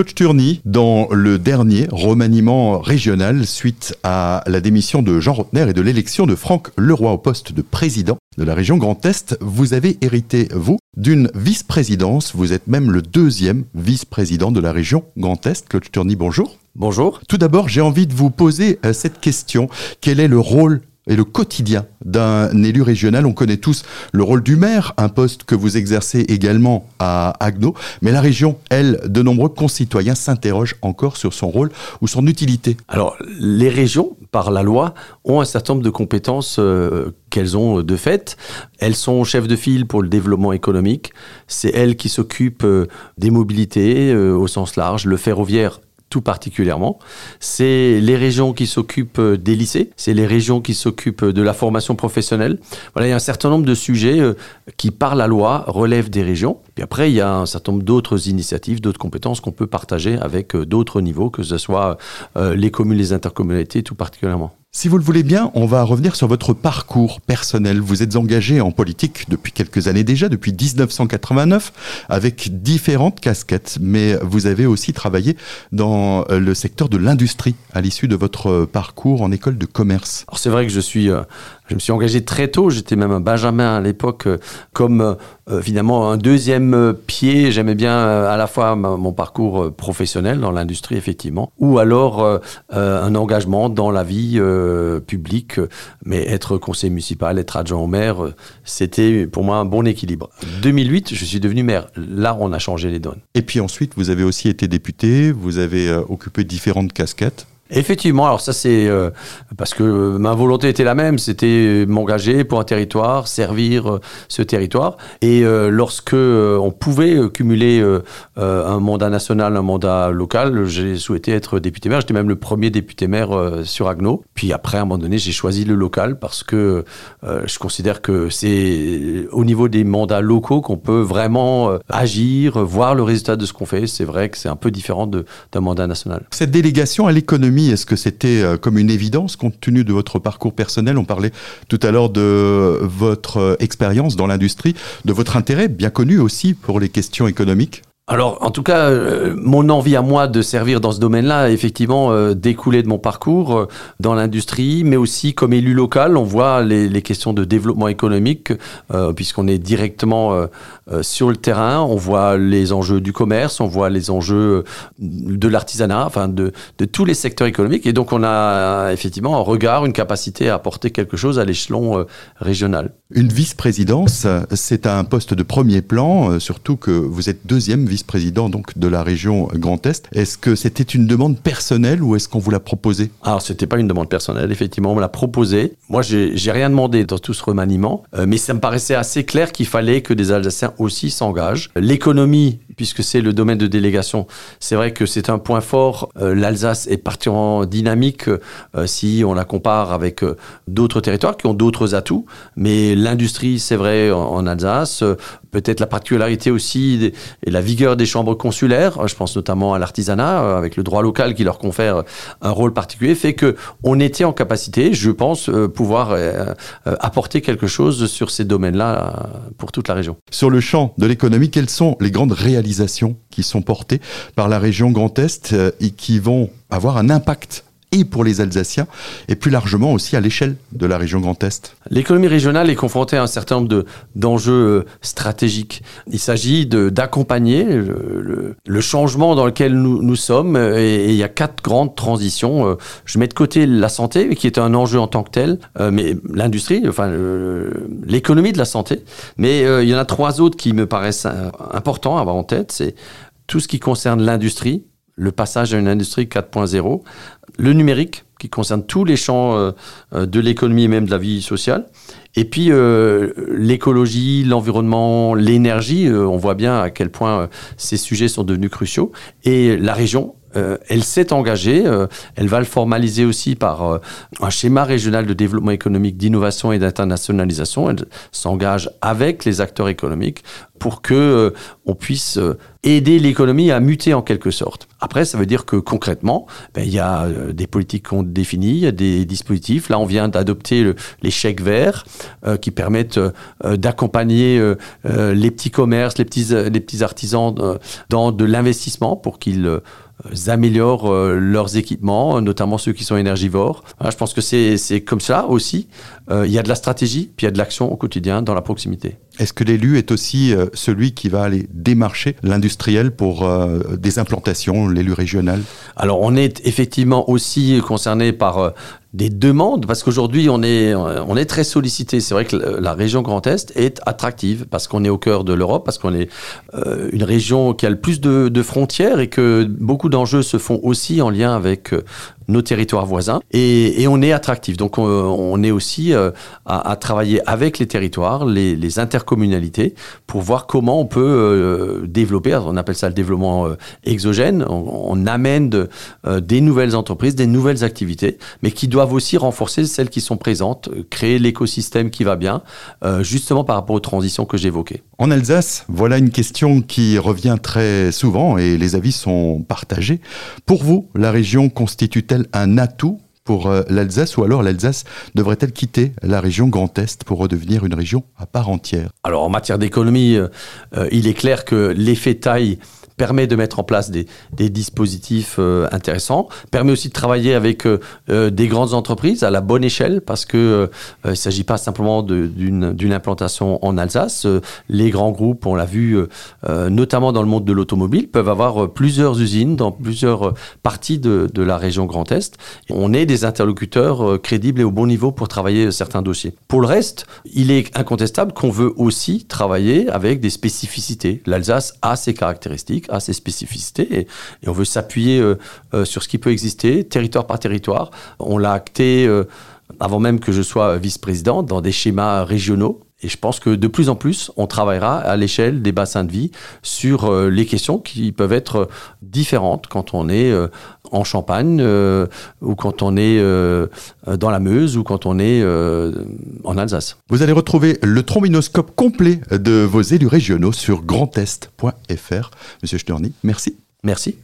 Claude Turny, dans le dernier remaniement régional suite à la démission de Jean Rotner et de l'élection de Franck Leroy au poste de président de la région Grand Est, vous avez hérité, vous, d'une vice-présidence. Vous êtes même le deuxième vice-président de la région Grand Est. Claude Turny, bonjour. Bonjour. Tout d'abord, j'ai envie de vous poser euh, cette question. Quel est le rôle et le quotidien d'un élu régional. On connaît tous le rôle du maire, un poste que vous exercez également à Agno, mais la région, elle, de nombreux concitoyens s'interrogent encore sur son rôle ou son utilité. Alors, les régions, par la loi, ont un certain nombre de compétences euh, qu'elles ont de fait. Elles sont chefs de file pour le développement économique. C'est elles qui s'occupent euh, des mobilités euh, au sens large, le ferroviaire tout particulièrement. C'est les régions qui s'occupent euh, des lycées, c'est les régions qui s'occupent de la formation professionnelle. Voilà, il y a un certain nombre de sujets euh, qui, par la loi, relèvent des régions. Puis après, il y a un certain nombre d'autres initiatives, d'autres compétences qu'on peut partager avec euh, d'autres niveaux, que ce soit les communes, les intercommunalités, tout particulièrement. Si vous le voulez bien, on va revenir sur votre parcours personnel. Vous êtes engagé en politique depuis quelques années déjà, depuis 1989, avec différentes casquettes, mais vous avez aussi travaillé dans le secteur de l'industrie à l'issue de votre parcours en école de commerce. Alors c'est vrai que je suis euh, je me suis engagé très tôt, j'étais même un benjamin à l'époque, euh, comme euh, finalement un deuxième euh, pied. J'aimais bien à la fois mon parcours professionnel dans l'industrie, effectivement, ou alors un engagement dans la vie publique. Mais être conseiller municipal, être adjoint au maire, c'était pour moi un bon équilibre. 2008, je suis devenu maire. Là, on a changé les donnes. Et puis ensuite, vous avez aussi été député, vous avez occupé différentes casquettes. Effectivement, alors ça c'est euh, parce que ma volonté était la même, c'était m'engager pour un territoire, servir euh, ce territoire. Et euh, lorsque on pouvait cumuler un mandat national, un mandat local, j'ai souhaité être député maire. J'étais même le premier député maire sur Agno. Puis après, à un moment donné, j'ai choisi le local parce que je considère que c'est au niveau des mandats locaux qu'on peut vraiment agir, voir le résultat de ce qu'on fait. C'est vrai que c'est un peu différent d'un mandat national. Cette délégation à l'économie est-ce que c'était euh, comme une évidence compte tenu de votre parcours personnel On parlait tout à l'heure de votre euh, expérience dans l'industrie, de votre intérêt bien connu aussi pour les questions économiques? Alors, en tout cas, euh, mon envie à moi de servir dans ce domaine-là, effectivement, euh, découlé de mon parcours euh, dans l'industrie, mais aussi comme élu local, on voit les, questions de développement économique, puisqu'on est directement sur le terrain, on voit les enjeux du commerce, on voit les enjeux de l'artisanat, enfin de, de, tous les secteurs économiques, et donc on a effectivement un regard, une capacité à apporter quelque chose à l'échelon régional. Une vice-présidence, c'est un poste de premier plan, surtout que vous êtes deuxième vice président donc de la région Grand Est. Est-ce que c'était une demande personnelle ou est-ce qu'on vous l'a proposé? Alors c'était pas une demande personnelle, effectivement, on me l'a proposé. Moi, j'ai rien demandé dans tout ce remaniement, euh, mais ça me paraissait assez clair qu'il fallait que des Alsaciens aussi s'engagent. L'économie, puisque c'est le domaine de délégation, c'est vrai que c'est un point fort. Euh, L'Alsace est particulièrement dynamique euh, si on la compare avec d'autres territoires qui ont d'autres atouts, mais l'industrie, c'est vrai en Alsace, peut-être la particularité aussi et la vigueur des chambres consulaires, je pense notamment à l'artisanat, euh, avec le droit local qui leur confère un rôle particulier, fait que on était en capacité, je pense, euh, pouvoir euh, apporter quelque chose sur ces domaines-là pour toute la région. Sur le champ de l'économie, quelles sont les grandes qui sont portées par la région Grand Est et qui vont avoir un impact et pour les Alsaciens, et plus largement aussi à l'échelle de la région Grand Est L'économie régionale est confrontée à un certain nombre d'enjeux euh, stratégiques. Il s'agit d'accompagner le, changement dans lequel nous, sommes, et, il y a quatre grandes transitions. Euh, je mets de côté la santé, qui est un enjeu en tant que tel, euh, mais l'industrie, enfin l'économie de la santé, mais il y en a trois autres qui me paraissent importants à avoir en tête. C'est tout ce qui concerne l'industrie, le passage à une industrie 4.0, le numérique, qui concerne tous les champs euh, euh, de l'économie et même de la vie sociale. Et puis euh, l'écologie, l'environnement, l'énergie, on voit bien à quel point ces sujets sont devenus cruciaux. Et la région elle s'est engagée, elle va le formaliser aussi par un schéma régional de développement économique, d'innovation et d'internationalisation. Elle s'engage avec les acteurs économiques pour que euh, on puisse euh, aider l'économie à muter en quelque sorte. Après, ça veut dire que concrètement, ben, il y a euh, des politiques qu'on définit, des dispositifs. Là, on vient d'adopter les chèques verts qui permettent d'accompagner les petits commerces, les petits, les petits artisans dans de l'investissement pour qu'ils améliorent leurs équipements, notamment ceux qui sont énergivores. je pense que c'est comme ça aussi. il y a de la stratégie, puis il y a de l'action au quotidien dans la proximité. Est-ce que l'élu est aussi euh, celui qui va aller démarcher l'industriel pour euh, des implantations, l'élu régional? Alors on est effectivement aussi concerné par euh, des demandes, parce qu'aujourd'hui, on est, on est très sollicité. C'est vrai que la région Grand Est est attractive, parce qu'on est au cœur de l'Europe, parce qu'on est une région qui a le plus de, de frontières et que beaucoup d'enjeux se font aussi en lien avec nos territoires voisins. Et, on est attractif. Donc on, est aussi à, à, travailler avec les territoires, les, intercommunalités, pour voir comment on peut euh, développer, on appelle ça le développement euh, exogène, on, amène de, euh, des nouvelles entreprises, des nouvelles activités, mais qui doivent aussi renforcer celles qui sont présentes, créer l'écosystème qui va bien, euh, justement par rapport aux transitions que j'évoquais. En Alsace, voilà une question qui revient très souvent et les avis sont partagés. Pour vous, la région constitue-t-elle un atout pour euh, l'Alsace ou alors l'Alsace devrait-elle quitter la région Grand Est pour redevenir une région à part entière? Alors en matière d'économie, euh, il est clair que l'effet taille permet de mettre en place des, dispositifs euh, intéressants, permet aussi de travailler avec euh, euh, des grandes entreprises à la bonne échelle parce que il ne s'agit pas simplement d'une implantation en Alsace. les grands groupes, on l'a vu notamment dans le monde de l'automobile, peuvent avoir plusieurs usines dans plusieurs parties de, de, la région Grand Est. On est des interlocuteurs crédibles et au bon niveau pour travailler certains dossiers. Pour le reste, il est incontestable qu'on veut aussi travailler avec des spécificités. L'Alsace a ses caractéristiques a ses spécificités et, on veut s'appuyer euh, euh, sur ce qui peut exister, territoire par territoire. On l'a acté euh, avant même que je sois vice-président dans des schémas régionaux. Et je pense que de plus en plus, on travaillera à l'échelle des bassins de vie sur les questions qui peuvent être différentes quand on est en Champagne ou quand on est dans la Meuse ou quand on est en Alsace. Vous allez retrouver le trombinoscope complet de vos élus régionaux sur grandest.fr. Monsieur Sturny, merci. Merci.